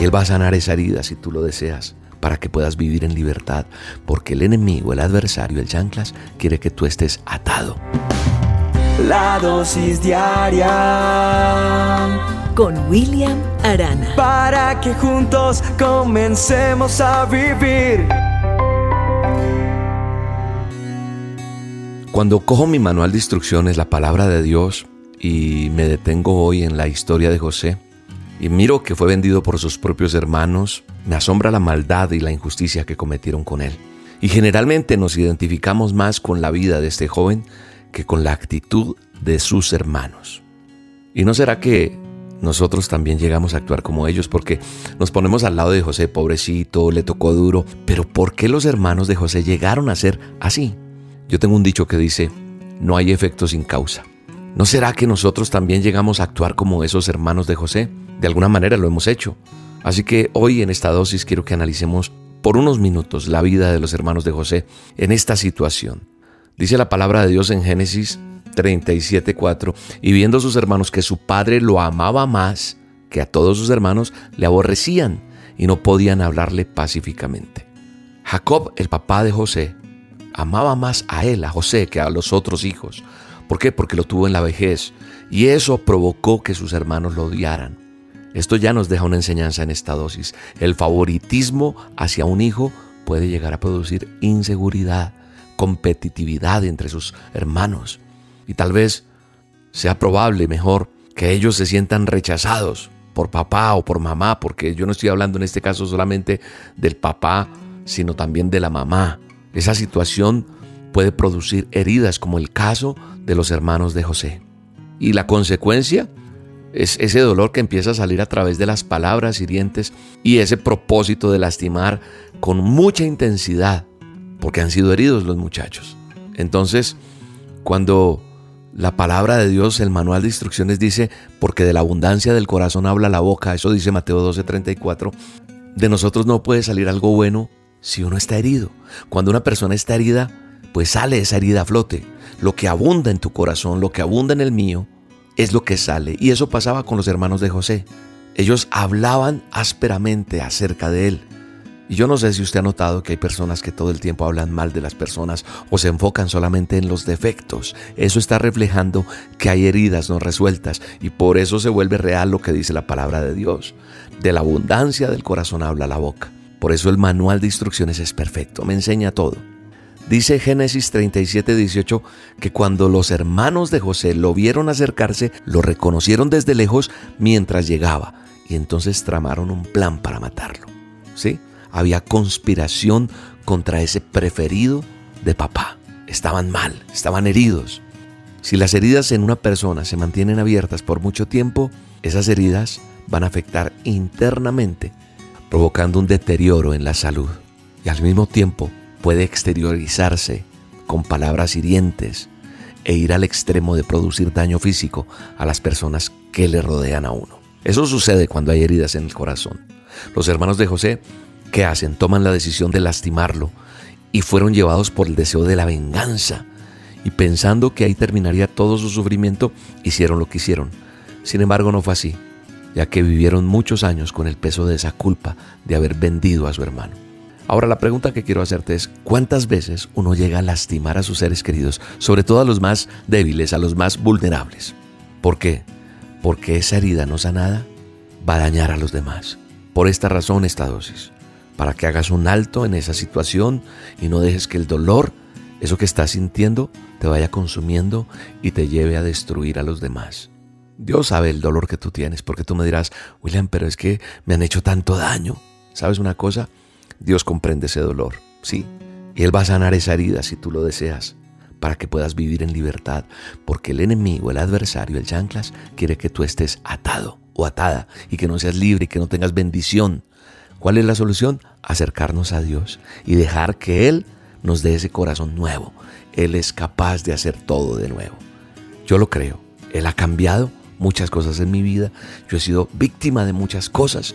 Él va a sanar esa herida si tú lo deseas para que puedas vivir en libertad, porque el enemigo, el adversario, el chanclas, quiere que tú estés atado. La dosis diaria con William Arana. Para que juntos comencemos a vivir. Cuando cojo mi manual de instrucciones, la palabra de Dios, y me detengo hoy en la historia de José, y miro que fue vendido por sus propios hermanos, me asombra la maldad y la injusticia que cometieron con él. Y generalmente nos identificamos más con la vida de este joven que con la actitud de sus hermanos. ¿Y no será que nosotros también llegamos a actuar como ellos porque nos ponemos al lado de José, pobrecito, le tocó duro, pero ¿por qué los hermanos de José llegaron a ser así? Yo tengo un dicho que dice, no hay efecto sin causa. ¿No será que nosotros también llegamos a actuar como esos hermanos de José? De alguna manera lo hemos hecho. Así que hoy en esta dosis quiero que analicemos por unos minutos la vida de los hermanos de José en esta situación. Dice la palabra de Dios en Génesis 37:4, y viendo sus hermanos que su padre lo amaba más que a todos sus hermanos, le aborrecían y no podían hablarle pacíficamente. Jacob, el papá de José, amaba más a él, a José, que a los otros hijos. ¿Por qué? Porque lo tuvo en la vejez. Y eso provocó que sus hermanos lo odiaran. Esto ya nos deja una enseñanza en esta dosis. El favoritismo hacia un hijo puede llegar a producir inseguridad, competitividad entre sus hermanos. Y tal vez sea probable, mejor, que ellos se sientan rechazados por papá o por mamá, porque yo no estoy hablando en este caso solamente del papá, sino también de la mamá. Esa situación puede producir heridas como el caso de los hermanos de José. Y la consecuencia es ese dolor que empieza a salir a través de las palabras hirientes y ese propósito de lastimar con mucha intensidad, porque han sido heridos los muchachos. Entonces, cuando la palabra de Dios, el manual de instrucciones dice, porque de la abundancia del corazón habla la boca, eso dice Mateo 12:34, de nosotros no puede salir algo bueno si uno está herido. Cuando una persona está herida, pues sale esa herida a flote. Lo que abunda en tu corazón, lo que abunda en el mío, es lo que sale. Y eso pasaba con los hermanos de José. Ellos hablaban ásperamente acerca de él. Y yo no sé si usted ha notado que hay personas que todo el tiempo hablan mal de las personas o se enfocan solamente en los defectos. Eso está reflejando que hay heridas no resueltas y por eso se vuelve real lo que dice la palabra de Dios. De la abundancia del corazón habla la boca. Por eso el manual de instrucciones es perfecto, me enseña todo. Dice Génesis 37, 18 que cuando los hermanos de José lo vieron acercarse, lo reconocieron desde lejos mientras llegaba y entonces tramaron un plan para matarlo. ¿Sí? Había conspiración contra ese preferido de papá. Estaban mal, estaban heridos. Si las heridas en una persona se mantienen abiertas por mucho tiempo, esas heridas van a afectar internamente provocando un deterioro en la salud y al mismo tiempo puede exteriorizarse con palabras hirientes e ir al extremo de producir daño físico a las personas que le rodean a uno. Eso sucede cuando hay heridas en el corazón. Los hermanos de José, ¿qué hacen? Toman la decisión de lastimarlo y fueron llevados por el deseo de la venganza. Y pensando que ahí terminaría todo su sufrimiento, hicieron lo que hicieron. Sin embargo, no fue así ya que vivieron muchos años con el peso de esa culpa de haber vendido a su hermano. Ahora la pregunta que quiero hacerte es, ¿cuántas veces uno llega a lastimar a sus seres queridos, sobre todo a los más débiles, a los más vulnerables? ¿Por qué? Porque esa herida no sanada va a dañar a los demás. Por esta razón esta dosis, para que hagas un alto en esa situación y no dejes que el dolor, eso que estás sintiendo, te vaya consumiendo y te lleve a destruir a los demás. Dios sabe el dolor que tú tienes, porque tú me dirás, William, pero es que me han hecho tanto daño. ¿Sabes una cosa? Dios comprende ese dolor, sí. Y Él va a sanar esa herida si tú lo deseas, para que puedas vivir en libertad, porque el enemigo, el adversario, el chanclas, quiere que tú estés atado o atada y que no seas libre y que no tengas bendición. ¿Cuál es la solución? Acercarnos a Dios y dejar que Él nos dé ese corazón nuevo. Él es capaz de hacer todo de nuevo. Yo lo creo. Él ha cambiado muchas cosas en mi vida, yo he sido víctima de muchas cosas.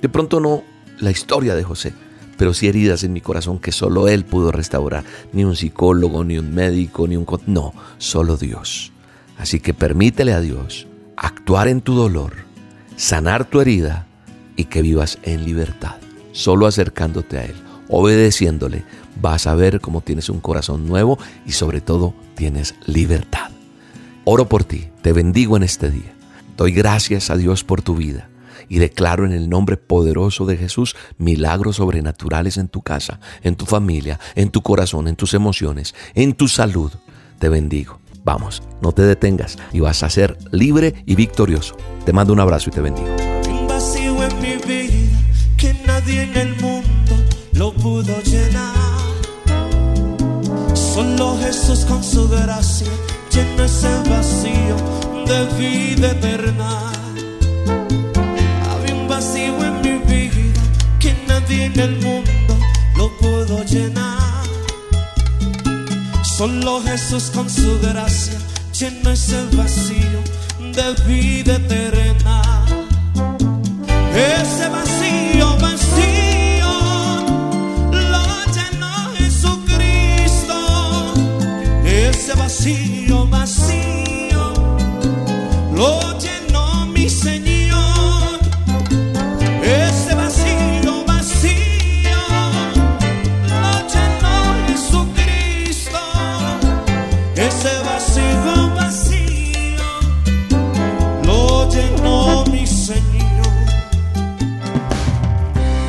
De pronto no la historia de José, pero sí heridas en mi corazón que solo Él pudo restaurar. Ni un psicólogo, ni un médico, ni un... No, solo Dios. Así que permítele a Dios actuar en tu dolor, sanar tu herida y que vivas en libertad. Solo acercándote a Él, obedeciéndole, vas a ver cómo tienes un corazón nuevo y sobre todo tienes libertad. Oro por ti, te bendigo en este día. Doy gracias a Dios por tu vida y declaro en el nombre poderoso de Jesús milagros sobrenaturales en tu casa, en tu familia, en tu corazón, en tus emociones, en tu salud. Te bendigo. Vamos, no te detengas y vas a ser libre y victorioso. Te mando un abrazo y te bendigo. Un vacío en mi vida que nadie en el mundo lo pudo llenar. Solo Jesús con su gracia llena ese vacío de vida eterna. En el mundo lo pudo llenar. Solo Jesús con su gracia llena ese vacío de vida eterna. Ese vacío,